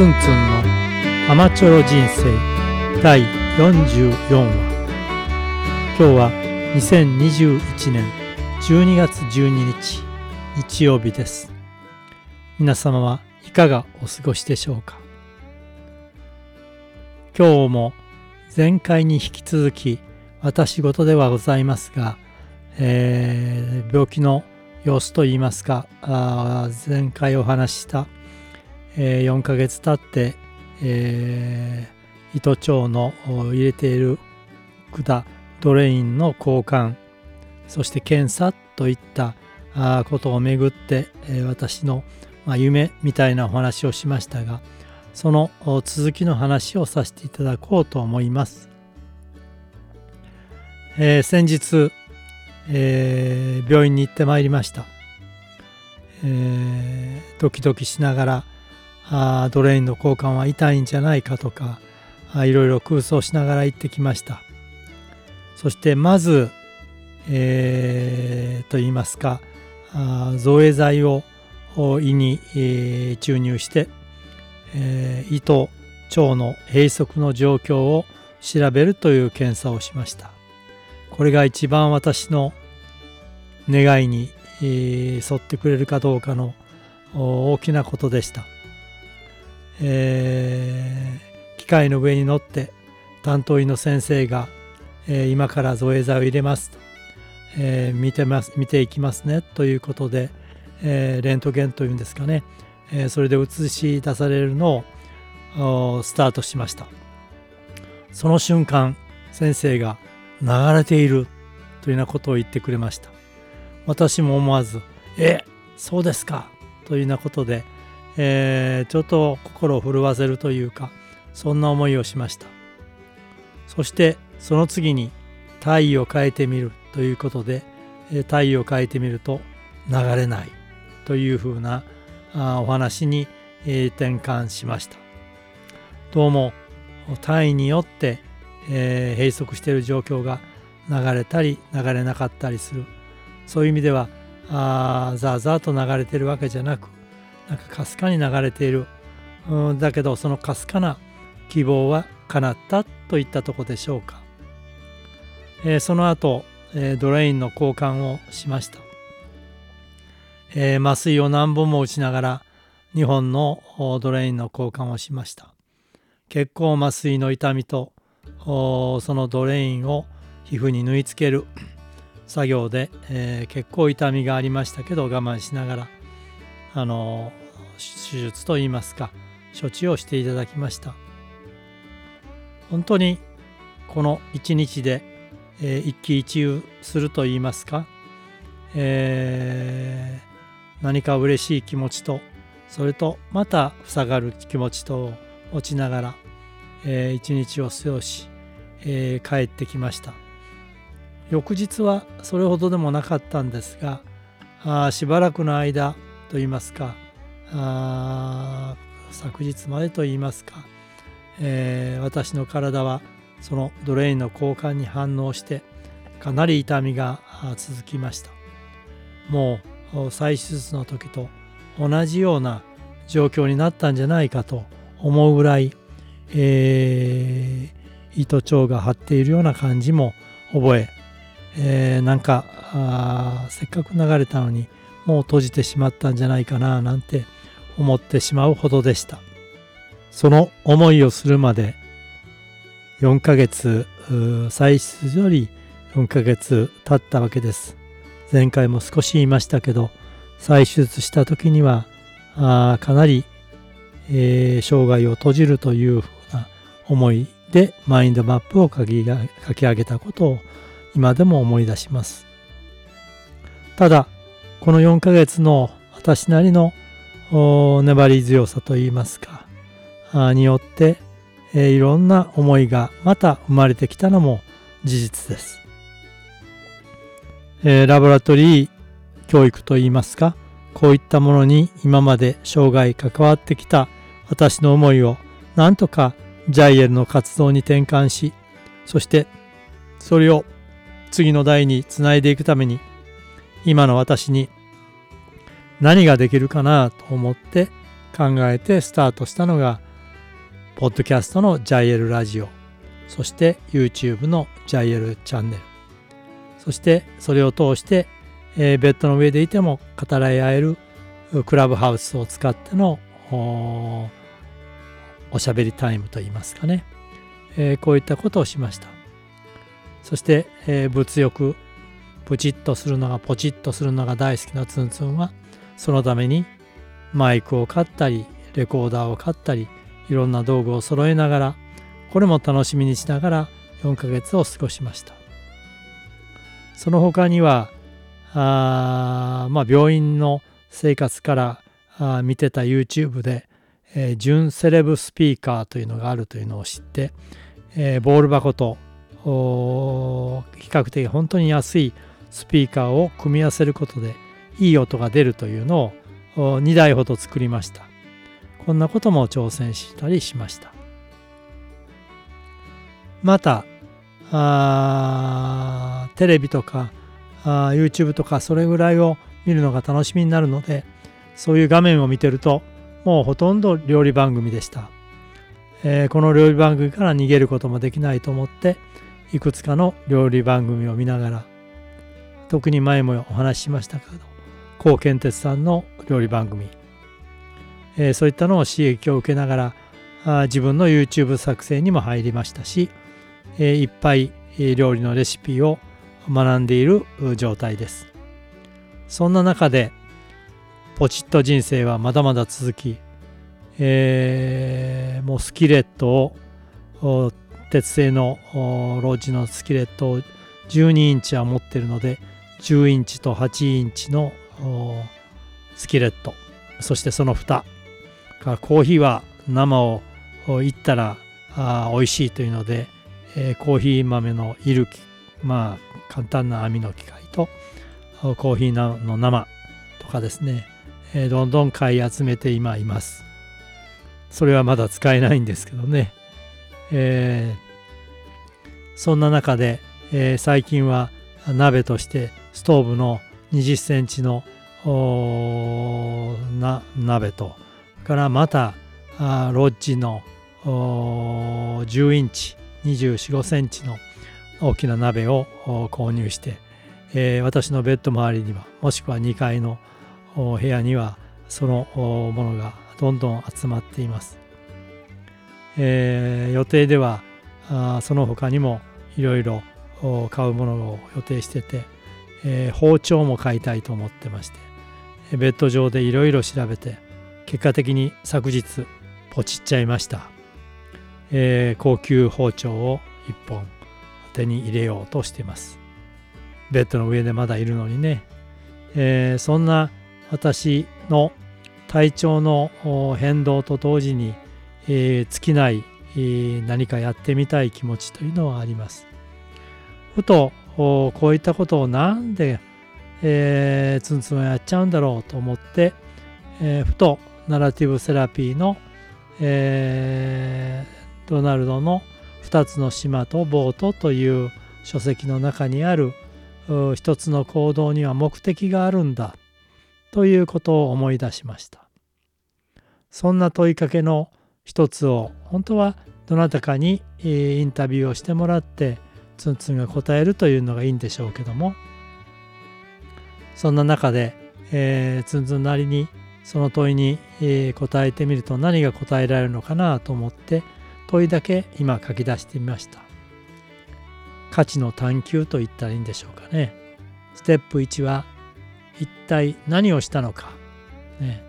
ツンツンのアマチュア人生第44話。今日は2021年12月12日日曜日です。皆様はいかがお過ごしでしょうか？今日も前回に引き続き私事ではございますが、えー、病気の様子といいますか前回お話しした、えー、4ヶ月経って、えー、糸腸の入れている管ドレインの交換そして検査といったあことをめぐって、えー、私の、まあ、夢みたいなお話をしましたがその続きの話をさせていただこうと思います。えー、先日、えー、病院に行ってまいりました、えー、ドキドキしながらあドレインの交換は痛いんじゃないかとかあいろいろ空想しながら行ってきました。そしてまず、えー、と言いますかあ造影剤を胃に、えー、注入して、えー、胃と腸の閉塞の状況を調べるという検査をしました。これが一番私の願いに、沿ってくれるかどうかの大きなことでした、えー、機械の上に乗って担当医の先生が、えー、今から造影剤を入れますえー、見てます見ていきますねということで、えー、レントゲンというんですかね、えー、それで映し出されるのをスタートしました。その瞬間先生が流れているというようなことを言ってくれました。私も思わず「えそうですか」というようなことで、えー、ちょっと心を震わせるというかそんな思いをしました。そしてその次に体位を変えてみるということで体位を変えてみると流れないというふうなお話に転換しました。どうも単位によってえー、閉塞している状況が流れたり流れなかったりする。そういう意味ではあーザーザーと流れてるわけじゃなくなんかかすかに流れている、うん、だけどそのかすかな希望は叶ったといったとこでしょうか、えー、その後、えー、ドレインの交換をしました、えー、麻酔を何本も打ちながら2本のドレインの交換をしました。結構麻酔の痛みとそのドレインを皮膚に縫い付ける作業で、えー、結構痛みがありましたけど我慢しながらあの手術といいますか処置をしていただきました。本当にこの一日で、えー、一喜一憂するといいますか、えー、何か嬉しい気持ちとそれとまた塞がる気持ちとを持ちながら、えー、一日を過ごしえー、帰ってきました。翌日はそれほどでもなかったんですがあしばらくの間といいますかあ昨日までといいますか、えー、私の体はそのドレインの交換に反応してかなり痛みが続きました。もう再手術の時と同じような状況になったんじゃないかと思うぐらい、えー、糸腸が張っているような感じも覚ええー、なんかせっかく流れたのにもう閉じてしまったんじゃないかななんて思ってしまうほどでしたその思いをするまで4ヶ月再出より4ヶ月経ったわけです前回も少し言いましたけど再手術した時にはあかなり、えー、生涯を閉じるというふうな思いでマインドマップを書き書き上げたことを今でも思い出します。ただ、この4ヶ月の私なりの粘り強さといいますか、によって、えー、いろんな思いがまた生まれてきたのも事実です。えー、ラボラトリー教育といいますか、こういったものに今まで生涯関わってきた私の思いをなんとかジャイエルの活動に転換しそしてそれを次の代につないでいくために今の私に何ができるかなと思って考えてスタートしたのがポッドキャストのジャイエルラジオ。そして YouTube のジャイエルチャンネル。そしてそれを通して、えー、ベッドの上でいても語らい合えるクラブハウスを使ってのおしゃべりタイムといいますかね、えー、こういったことをしました。そして、えー、物欲プチッとするのがポチッとするのが大好きなツンツンはそのためにマイクを買ったりレコーダーを買ったりいろんな道具を揃えながらこれも楽しみにしながら4ヶ月を過ごしました。その他にはあまあ病院の生活からあ見てた YouTube で、えー、純セレブスピーカーというのがあるというのを知って、えー、ボール箱と比較的本当に安いスピーカーを組み合わせることでいい音が出るというのを2台ほど作りました。こんなことも挑戦したりしました。またあテレビとかあ YouTube とかそれぐらいを見るのが楽しみになるのでそういう画面を見てるともうほとんど料理番組でした、えー、この料理番組から逃げることもできないと思っていくつかの料理番組を見ながら特に前もお話ししましたけど高健哲さんの料理番組、えー、そういったのを刺激を受けながらあ自分の YouTube 作成にも入りましたし、えー、いっぱい料理のレシピを学んでいる状態です。そんな中でポチッと人生はまだまだ続き、えー、もうスキレットを鉄製のロージのスキレットを12インチは持ってるので10インチと8インチのスキレット。そしてその蓋。からコーヒーは生をいったらあ美味しいというので、えー、コーヒー豆のいるまあ簡単な網の機械とコーヒーの生とかですね、えー、どんどん買い集めて今います。それはまだ使えないんですけどね、えー、そんな中で、えー、最近は鍋としてストーブの20センチのな鍋と。からまたあロッジの10インチ245センチの大きな鍋を購入して、えー、私のベッド周りにはもしくは2階の部屋にはそのものがどんどん集まっています、えー、予定ではあその他にもいろいろ買うものを予定してて、えー、包丁も買いたいと思ってましてベッド上でいろいろ調べて結果的に昨日ポチっちゃいました、えー、高級包丁を1本手に入れようとしてます。ベッドの上でまだいるのにね、えー、そんな私の体調の変動と同時に、えー、尽きない、えー、何かやってみたい気持ちというのはあります。ふとこういったことをなんで、えー、ツンツンやっちゃうんだろうと思って、えー、ふとナラティブセラピーの、えー、ドナルドの2つの島とボートという書籍の中にある一つの行動には目的があるんだということを思い出しました。そんな問いかけの一つを本当はどなたかにインタビューをしてもらってツンツンが答えるというのがいいんでしょうけども。そんな中で、えー、ツンツンなりにその問いに、えー、答えてみると何が答えられるのかなと思って問いだけ今書き出してみました。価値の探求と言ったらいいんでしょうかね。ステップ1は一体何をしたのか、ね、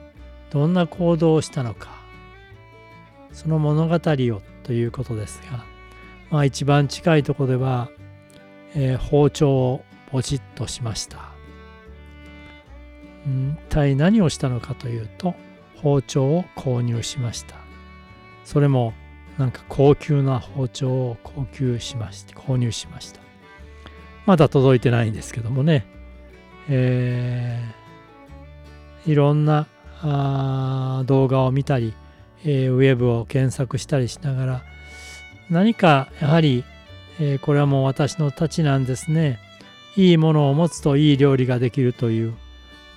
どんな行動をしたのか。その物語をということですがまあ一番近いところでは、えー、包丁をポチッとしました。一体何をしたのかというと包丁を購入しました。それもなんか高級な包丁を高級しまして購入しました。まだ届いてないんですけどもね、えー、いろんなあ動画を見たり、えー、ウェブを検索したりしながら何かやはり、えー、これはもう私のたちなんですね。いいものを持つといい料理ができるという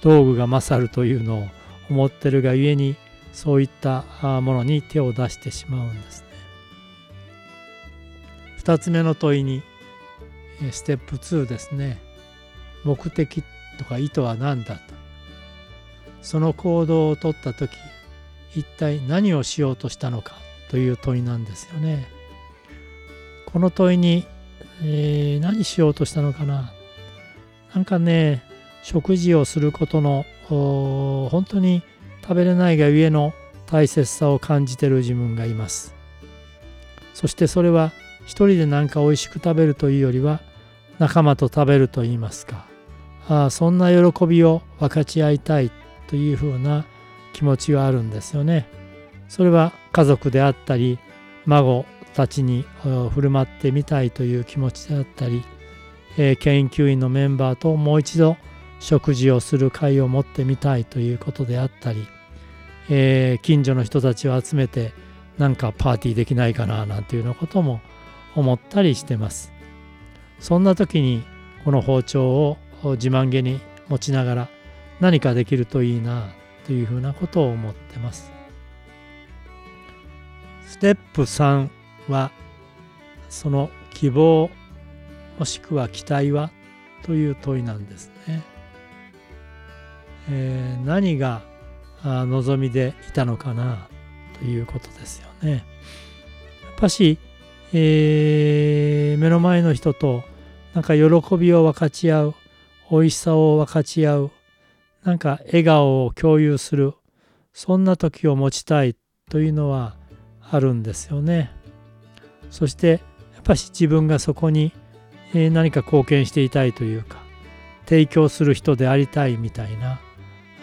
道具が勝るというのを思ってるがゆえにそういったものに手を出してしまうんですね。2つ目の問いにステップ2ですね。目的とか意図は何だと。その行動をとった時一体何をしようとしたのかという問いなんですよね。この問いに、えー、何しようとしたのかな。なんかね食事をすることの本当に食べれないがゆえの大切さを感じてる自分がいます。そしてそれは一人で何か美味しく食べるというよりは仲間と食べると言いますか。あそんな喜びを分かち合いたいというふうな気持ちがあるんですよね。それは家族であったり孫たちに振る舞ってみたいという気持ちであったり、えー、研究員のメンバーともう一度食事をする会を持ってみたいということであったり、えー、近所の人たちを集めてなんかパーティーできないかななんていうようなことも思ったりしてます。そんな時にこの包丁を自慢げに持ちながら何かできるといいなというふうなことを思ってます。ステップ3はその希望もしくは期待はという問いなんですね。えー、何が望みでいたのかなということですよね。やっぱし、えー、目の前の人となんか喜びを分かち合う美味しさを分かち合うなんか笑顔を共有するそんな時を持ちたいというのはあるんですよね。そしてやっぱし自分がそこに何か貢献していたいというか提供する人でありたいみたいな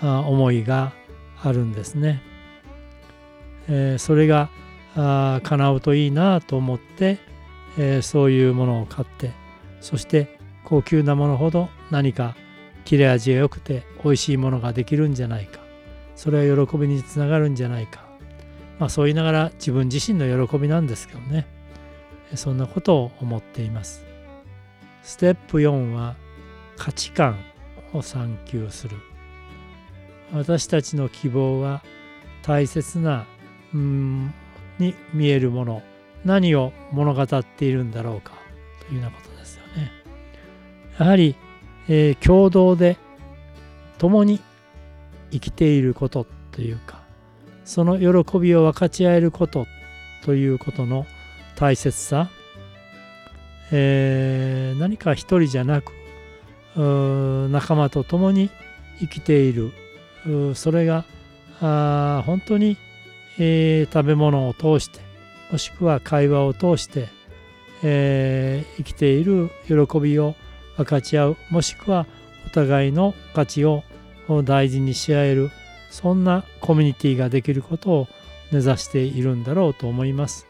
思いがあるんですね。えそれが叶うといいなと思って、えそういうものを買ってそして高級なものほど何か切れ味が良くて美味しいものができるんじゃないか。それは喜びにつながるんじゃないか。まあそう言いながら自分自身の喜びなんですけどね。そんなことを思っています。ステップ4は価値観を探求する。私たちの希望は大切なうんに見えるもの。何を物語っているんだろうか。というようなことですよね。やはりえー、共同で共に生きていることというかその喜びを分かち合えることということの大切さ、えー、何か一人じゃなく仲間と共に生きている。それが本当に、えー、食べ物を通してもしくは会話を通して、えー、生きている。喜びを分かち合う。もしくはお互いの価値を大事にし合える。そんなコミュニティができることを目指しているんだろうと思います。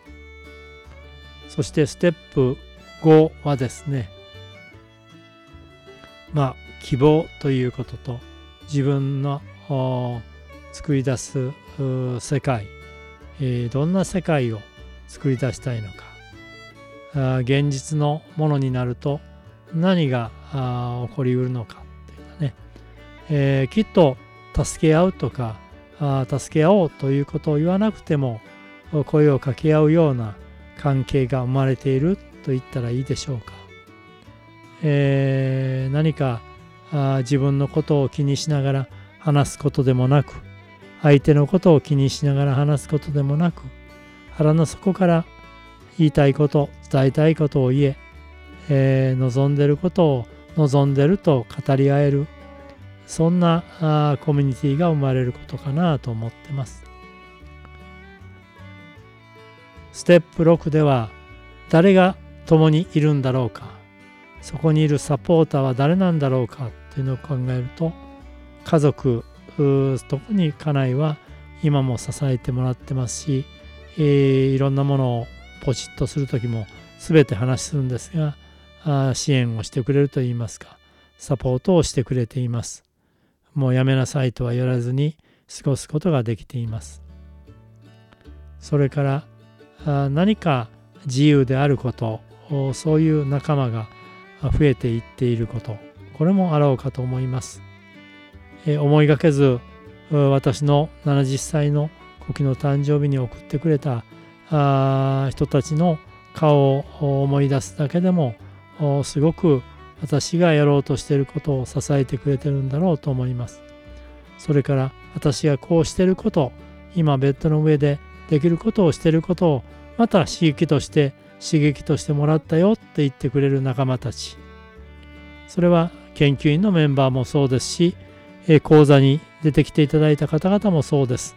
そしてステップ5はですねまあ希望ということと自分の作り出す世界、えー、どんな世界を作り出したいのか現実のものになると何が起こりうるのかっていうのね、えー、きっと助け合うとか助け合おうということを言わなくても声を掛け合うような関係が生まれていると言ったらいいでしょうか、えー、何かあ自分のことを気にしながら話すことでもなく相手のことを気にしながら話すことでもなく腹の底から言いたいこと伝えたいことを言ええー、望んでることを望んでると語り合えるそんなあコミュニティが生まれることかなと思ってます。ステップ6では誰が共にいるんだろうか。そこにいるサポーターは誰なんだろうかというのを考えると家族特に家内は今も支えてもらってますし、えー、いろんなものをポチッとする時も全て話するんですがあ支援をしてくれるといいますかサポートをしてくれています。もうやめなさいとは言わずに過ごすことができています。それから何か自由であることそういう仲間が増えていっていることこれもあろうかと思います、え思いがけず私の70歳の古希の誕生日に送ってくれた人たちの顔を思い出すだけでもすごく私がやろうとしていることを支えてくれてるんだろうと思います。それから私がこうしてること今ベッドの上でできることをしてることをまた刺激として刺激としてもらったよって言ってくれる仲間たち。それは研究員のメンバーもそうですし講座に出てきていただいた方々もそうです。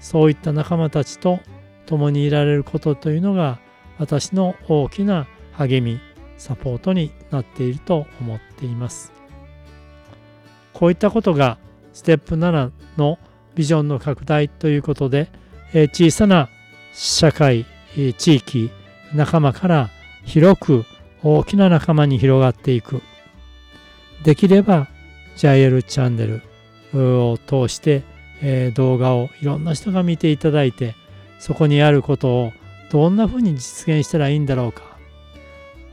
そういった仲間たちと共にいられることというのが私の大きな励みサポートになっていると思っています。こういったことがステップ7のビジョンの拡大ということで小さな社会地域仲間から広く大きな仲間に広がっていく。できればジャイエルチャンネルを通して、え、動画をいろんな人が見ていただいてそこにあることをどんなふうに実現したらいいんだろうか。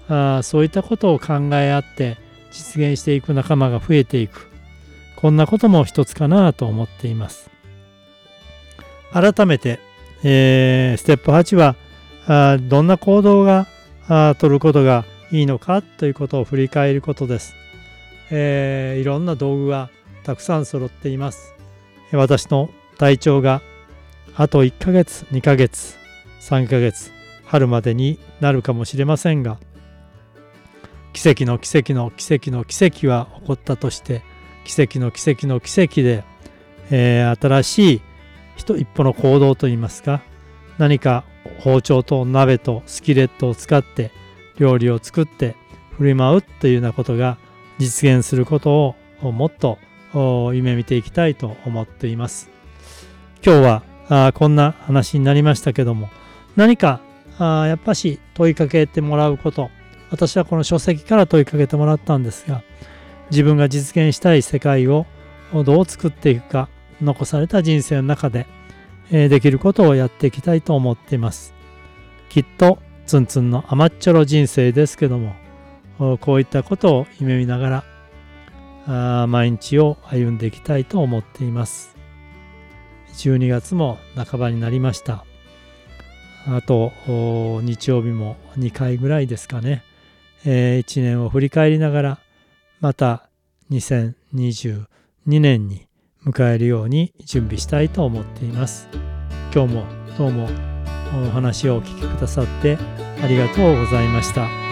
あそういったことを考え合って実現していく仲間が増えていく。こんなことも一つかなと思っています。改めて、えー、ステップ8はあどんな行動があ取ることがいいのかということを振り返ることです、えー、いろんな道具がたくさん揃っています。私の体調があと1ヶ月2ヶ月3ヶ月春までになるかもしれませんが奇跡の奇跡の奇跡の奇跡は起こったとして奇跡の奇跡の奇跡で、えー、新しい一歩の行動といいますか何か包丁と鍋とスキレットを使って料理を作って振り舞うというようなことが実現することをもっと夢見ていきたいと思っています。今日はあこんな話になりましたけども何かあやっぱし問いかけてもらうこと私はこの書籍から問いかけてもらったんですが自分が実現したい世界をどう作っていくか残された人生の中でえできることをやっていきたいと思っています。きっとツンツンの甘っちょろ人生ですけどもこういったことを夢見ながら毎日を歩んでいきたいと思っています。12月も半ばになりました。あと日曜日も2回ぐらいですかね。えー、1年を振り返りながらまた2022年に迎えるように準備したいと思っています。今日もどうもお話をお聞きくださってありがとうございました。